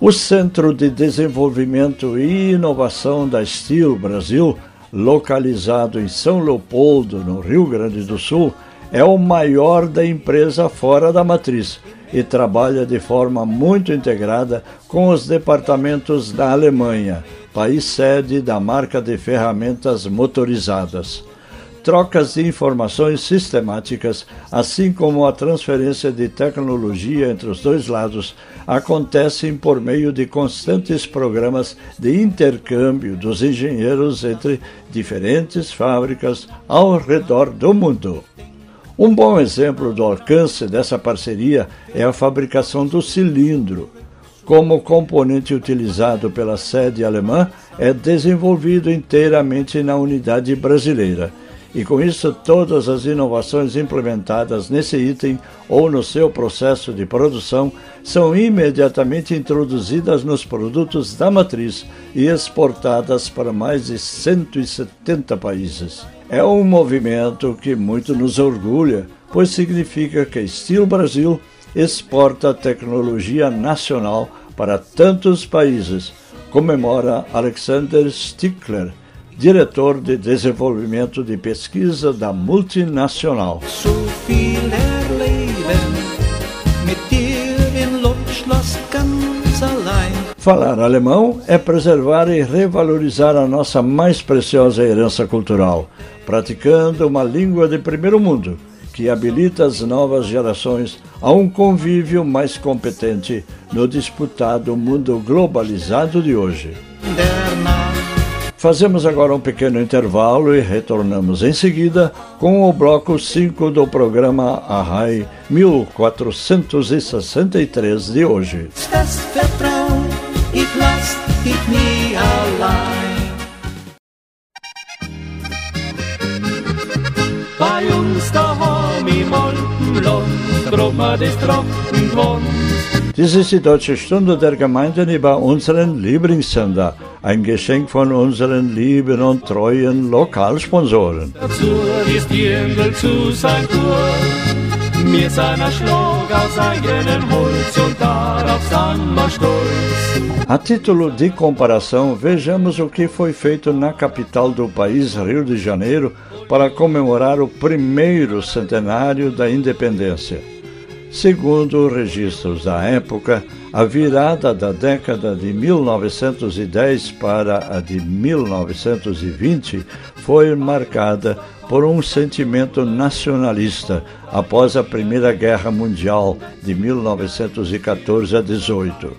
Speaker 3: O Centro de Desenvolvimento e Inovação da Steel Brasil, localizado em São Leopoldo, no Rio Grande do Sul, é o maior da empresa fora da matriz e trabalha de forma muito integrada com os departamentos da Alemanha, país sede da marca de ferramentas motorizadas trocas de informações sistemáticas, assim como a transferência de tecnologia entre os dois lados, acontecem por meio de constantes programas de intercâmbio dos engenheiros entre diferentes fábricas ao redor do mundo. Um bom exemplo do alcance dessa parceria é a fabricação do cilindro. Como componente utilizado pela sede alemã, é desenvolvido inteiramente na unidade brasileira e com isso todas as inovações implementadas nesse item ou no seu processo de produção são imediatamente introduzidas nos produtos da matriz e exportadas para mais de 170 países. É um movimento que muito nos orgulha, pois significa que Steel Brasil exporta tecnologia nacional para tantos países, comemora Alexander Stickler, diretor de desenvolvimento de pesquisa da multinacional. Falar alemão é preservar e revalorizar a nossa mais preciosa herança cultural, praticando uma língua de primeiro mundo que habilita as novas gerações a um convívio mais competente no disputado mundo globalizado de hoje. Fazemos agora um pequeno intervalo e retornamos em seguida com o bloco 5 do programa Arrai 1463 de hoje.
Speaker 11: Ich lass dich nie allein. Bei uns daheim im Alpenland, drummer des Trockengrund.
Speaker 3: Dies ist die Deutsche Stunde der Gemeinden über unseren Lieblingssender. Ein Geschenk von unseren lieben und treuen Lokalsponsoren.
Speaker 11: Dazu ist Jüngel zu sein Kur. Mir seiner Schlag aus eigenem Holz und darauf sind wir stolz.
Speaker 3: A título de comparação, vejamos o que foi feito na capital do país, Rio de Janeiro, para comemorar o primeiro centenário da independência. Segundo registros da época, a virada da década de 1910 para a de 1920 foi marcada por um sentimento nacionalista após a Primeira Guerra Mundial de 1914 a 18.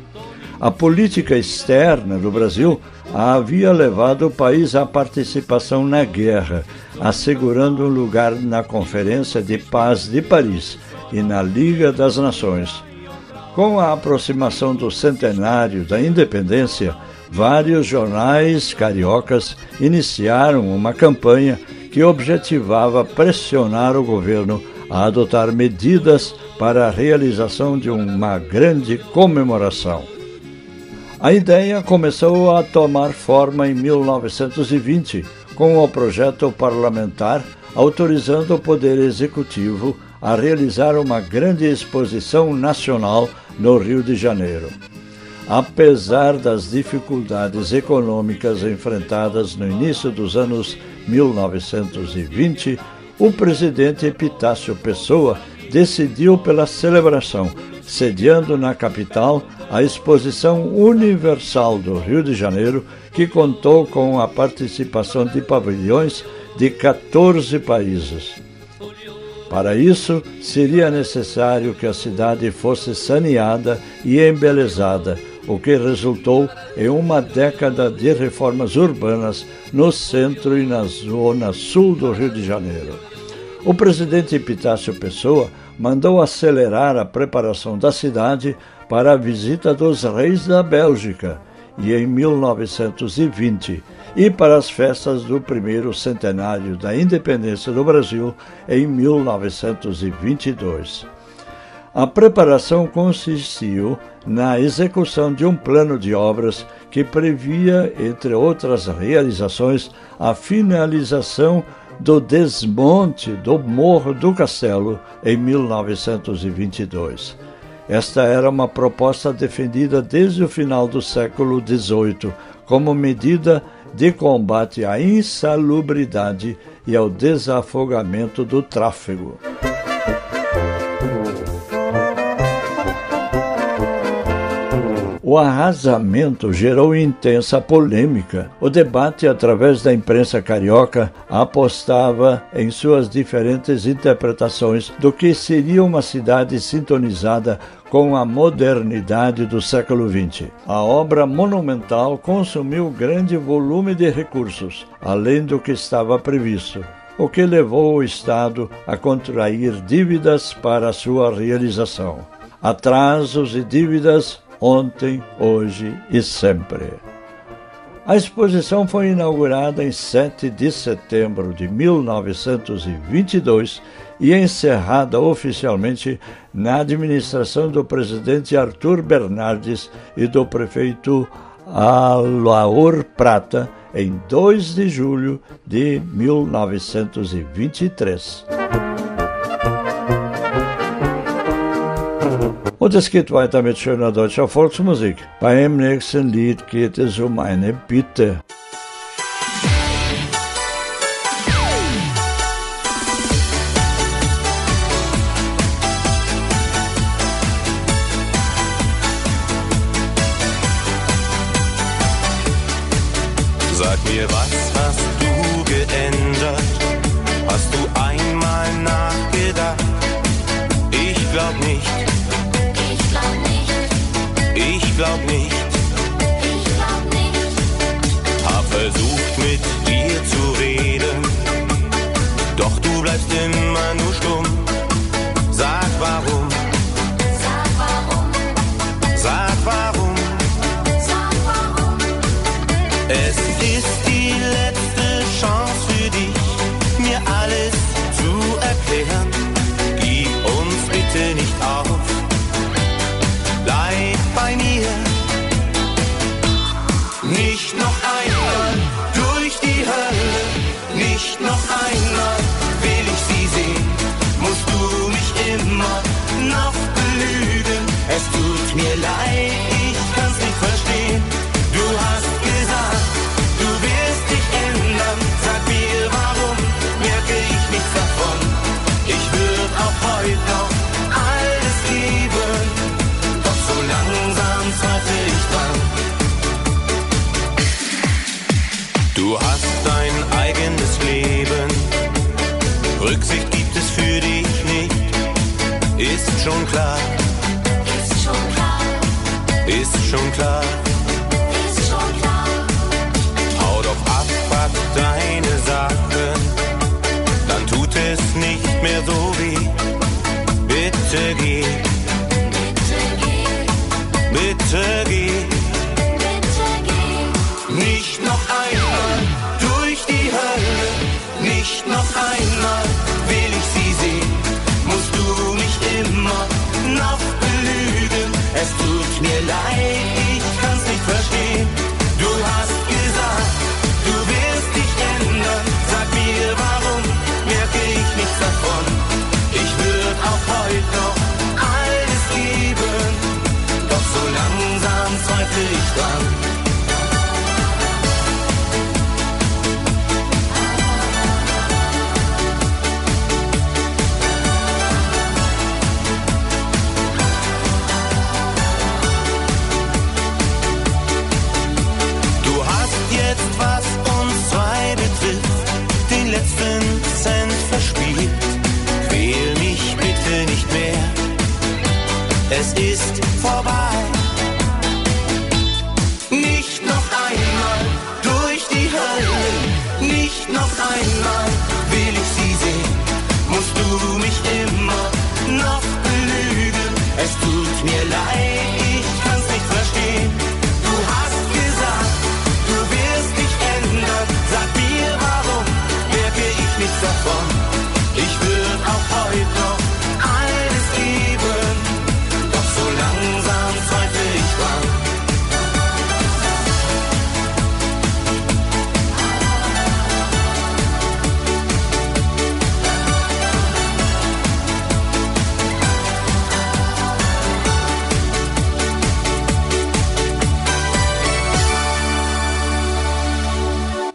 Speaker 3: A política externa do Brasil havia levado o país à participação na guerra, assegurando um lugar na Conferência de Paz de Paris e na Liga das Nações. Com a aproximação do centenário da independência, vários jornais cariocas iniciaram uma campanha que objetivava pressionar o governo a adotar medidas para a realização de uma grande comemoração. A ideia começou a tomar forma em 1920, com o projeto parlamentar autorizando o Poder Executivo a realizar uma grande exposição nacional no Rio de Janeiro. Apesar das dificuldades econômicas enfrentadas no início dos anos 1920, o presidente Epitácio Pessoa decidiu pela celebração, sediando na capital a Exposição Universal do Rio de Janeiro, que contou com a participação de pavilhões de 14 países. Para isso, seria necessário que a cidade fosse saneada e embelezada, o que resultou em uma década de reformas urbanas no centro e na zona sul do Rio de Janeiro. O presidente Epitácio Pessoa mandou acelerar a preparação da cidade para a visita dos reis da Bélgica e em 1920 e para as festas do primeiro centenário da independência do Brasil em 1922. A preparação consistiu na execução de um plano de obras que previa, entre outras realizações, a finalização do desmonte do Morro do Castelo em 1922. Esta era uma proposta defendida desde o final do século XVIII como medida de combate à insalubridade e ao desafogamento do tráfego. O arrasamento gerou intensa polêmica. O debate, através da imprensa carioca, apostava em suas diferentes interpretações do que seria uma cidade sintonizada com a modernidade do século XX. A obra monumental consumiu grande volume de recursos, além do que estava previsto, o que levou o Estado a contrair dívidas para sua realização. Atrasos e dívidas ontem, hoje e sempre. A exposição foi inaugurada em 7 de setembro de 1922 e encerrada oficialmente na administração do presidente Arthur Bernardes e do prefeito Alaor Prata em 2 de julho de 1923. Und es geht weiter mit schöner deutscher Volksmusik. Beim nächsten Lied geht es um eine Bitte.
Speaker 12: Sag mir, was bist nicht mehr so wie. Bitte geh. Bitte geh. Bitte geh.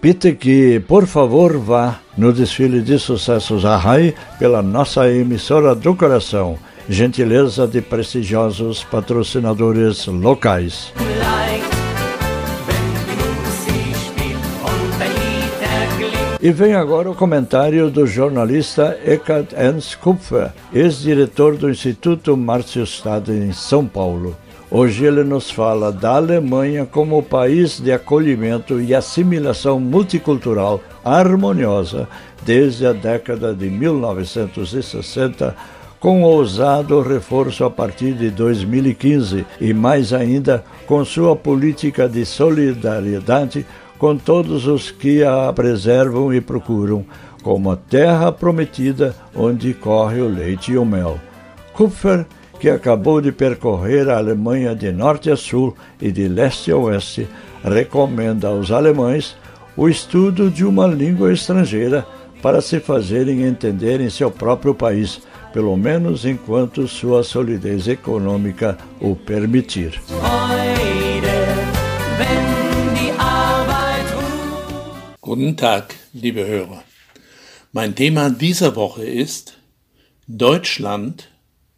Speaker 3: Pite que, por favor, vá no desfile de sucessos Arrai pela nossa emissora do coração. Gentileza de prestigiosos patrocinadores locais. E vem agora o comentário do jornalista Eckhard Ernst Kupfer, ex-diretor do Instituto Marciustad em São Paulo. Hoje ele nos fala da Alemanha como país de acolhimento e assimilação multicultural harmoniosa desde a década de 1960, com ousado reforço a partir de 2015 e mais ainda com sua política de solidariedade com todos os que a preservam e procuram, como a terra prometida onde corre o leite e o mel. Kupfer que acabou de percorrer a Alemanha de norte a sul e de leste a oeste, recomenda aos alemães o estudo de uma língua estrangeira para se fazerem entender em seu próprio país, pelo menos enquanto sua solidez econômica o permitir.
Speaker 13: Guten Tag, liebe Hörer. Mein Thema dieser Woche ist Deutschland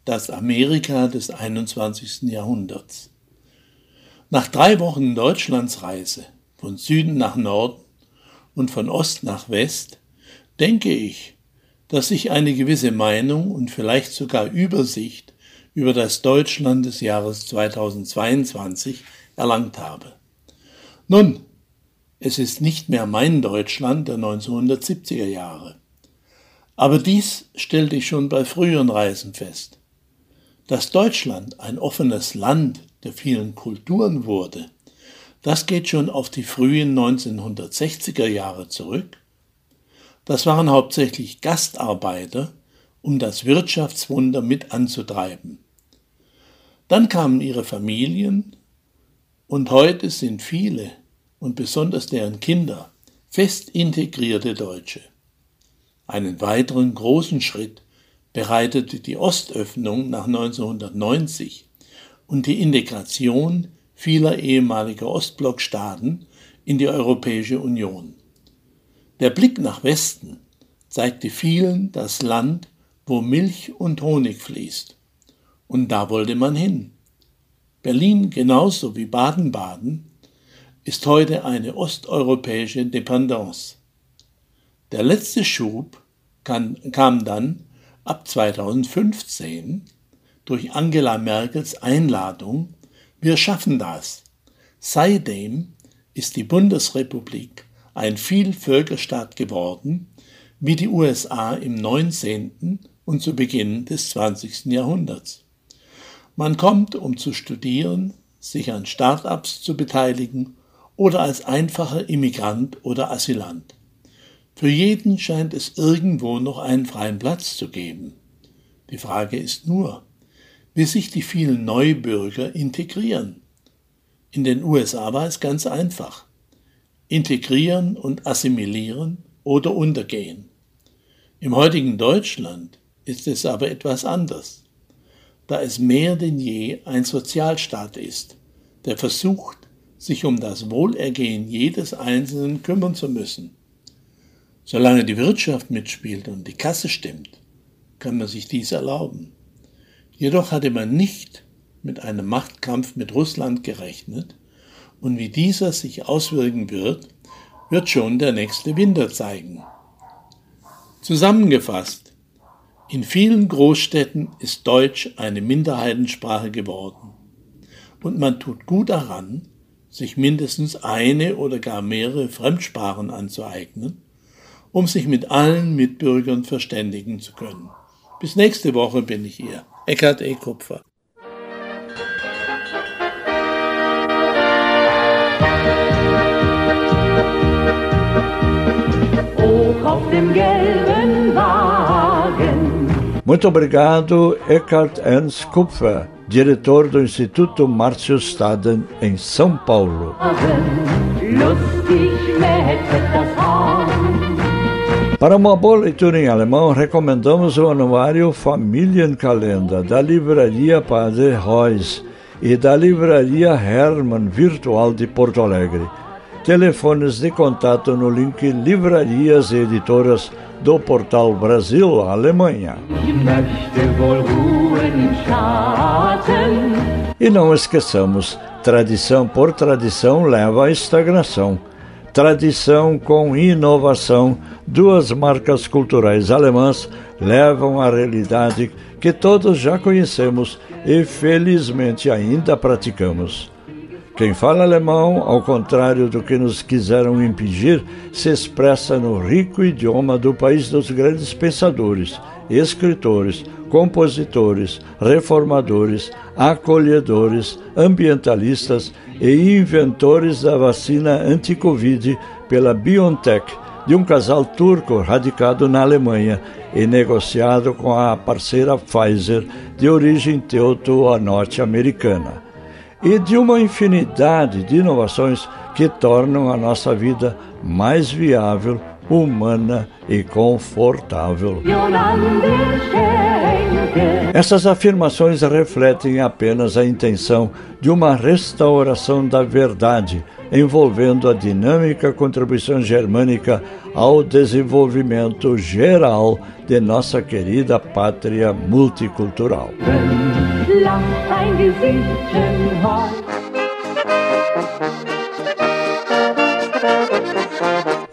Speaker 13: das Amerika des 21. Jahrhunderts. Nach drei Wochen Deutschlandsreise von Süden nach Norden und von Ost nach West denke ich, dass ich eine gewisse Meinung und vielleicht sogar Übersicht über das Deutschland des Jahres 2022 erlangt habe. Nun, es ist nicht mehr mein Deutschland der 1970er Jahre. Aber dies stellte ich schon bei früheren Reisen fest. Dass Deutschland ein offenes Land der vielen Kulturen wurde, das geht schon auf die frühen 1960er Jahre zurück. Das waren hauptsächlich Gastarbeiter, um das Wirtschaftswunder mit anzutreiben. Dann kamen ihre Familien und heute sind viele und besonders deren Kinder fest integrierte Deutsche. Einen weiteren großen Schritt bereitete die Ostöffnung nach 1990 und die Integration vieler ehemaliger Ostblockstaaten in die Europäische Union. Der Blick nach Westen zeigte vielen das Land, wo Milch und Honig fließt. Und da wollte man hin. Berlin genauso wie Baden-Baden ist heute eine osteuropäische Dependance. Der letzte Schub kam dann ab 2015 durch Angela Merkels Einladung Wir schaffen das. Seitdem ist die Bundesrepublik ein Vielvölkerstaat geworden, wie die USA im 19. und zu Beginn des 20. Jahrhunderts. Man kommt, um zu studieren, sich an Start-ups zu beteiligen oder als einfacher Immigrant oder Asylant. Für jeden scheint es irgendwo noch einen freien Platz zu geben. Die Frage ist nur, wie sich die vielen Neubürger integrieren. In den USA war es ganz einfach. Integrieren und assimilieren oder untergehen. Im heutigen Deutschland ist es aber etwas anders, da es mehr denn je ein Sozialstaat ist, der versucht, sich um das Wohlergehen jedes Einzelnen kümmern zu müssen. Solange die Wirtschaft mitspielt und die Kasse stimmt, kann man sich dies erlauben. Jedoch hatte man nicht mit einem Machtkampf mit Russland gerechnet, und wie dieser sich auswirken wird, wird schon der nächste Winter zeigen. Zusammengefasst, in vielen Großstädten ist Deutsch eine Minderheitensprache geworden. Und man tut gut daran, sich mindestens eine oder gar mehrere Fremdsprachen anzueignen, um sich mit allen Mitbürgern verständigen zu können. Bis nächste Woche bin ich hier. Eckhard E. Kupfer.
Speaker 2: auf dem gelben Wagen.
Speaker 3: Muito obrigado, Eckhart Ernst Kupfer, diretor do Instituto Márcio Staden, em São Paulo.
Speaker 2: Lustig schmeckt das Horn.
Speaker 3: Para uma boa leitura em alemão, recomendamos o anuário Familienkalender da Livraria Padre Reus e da Livraria Hermann Virtual de Porto Alegre. Telefones de contato no link Livrarias e Editoras do Portal Brasil Alemanha. E não esqueçamos, tradição por tradição leva à estagnação. Tradição com inovação, duas marcas culturais alemãs levam à realidade que todos já conhecemos e felizmente ainda praticamos. Quem fala alemão, ao contrário do que nos quiseram impedir, se expressa no rico idioma do país dos grandes pensadores, escritores, compositores, reformadores, acolhedores, ambientalistas e inventores da vacina anti-Covid pela BioNTech, de um casal turco radicado na Alemanha e negociado com a parceira Pfizer, de origem teuto-norte-americana e de uma infinidade de inovações que tornam a nossa vida mais viável, humana e confortável. Essas afirmações refletem apenas a intenção de uma restauração da verdade, envolvendo a dinâmica contribuição germânica ao desenvolvimento geral de nossa querida pátria multicultural.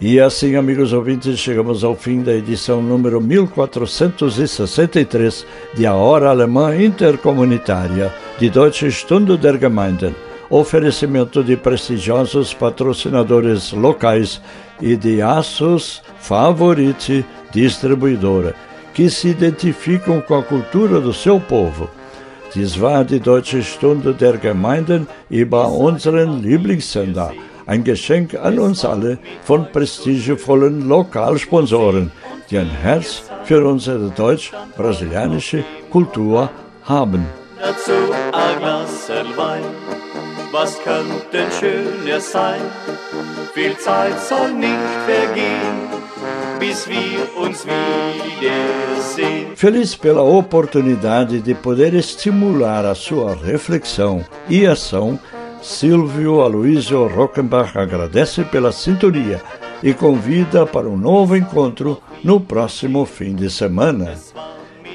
Speaker 3: E assim, amigos ouvintes, chegamos ao fim da edição número 1463 de A Hora Alemã Intercomunitária de Deutsche Stunde der Gemeinden, oferecimento de prestigiosos patrocinadores locais e de Aços Favorite Distribuidora, que se identificam com a cultura do seu povo. Dies war die Deutsche Stunde der Gemeinden über unseren Lieblingssender. Ein Geschenk an uns alle von prestigievollen Lokalsponsoren, die ein Herz für unsere deutsch-brasilianische Kultur haben.
Speaker 8: dazu ein Glas Wein. Was könnte schöner sein? Viel Zeit soll nicht vergehen, bis wir uns wiedersehen.
Speaker 3: Feliz pela oportunidade de poder estimular a sua reflexão e ação, Silvio Aloysio Rockenbach agradece pela sintonia e convida para um novo encontro no próximo fim de semana.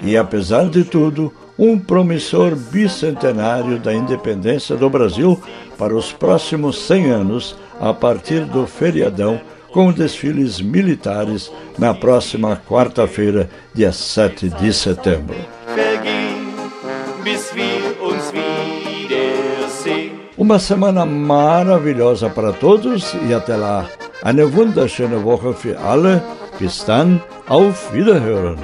Speaker 3: E apesar de tudo, um promissor bicentenário da independência do Brasil para os próximos 100 anos, a partir do feriadão, com desfiles militares na próxima quarta-feira, dia 7 de setembro. Uma semana maravilhosa para todos e até lá.
Speaker 11: Eine wunderschöne Woche für alle. Bis dann, auf Wiederhören.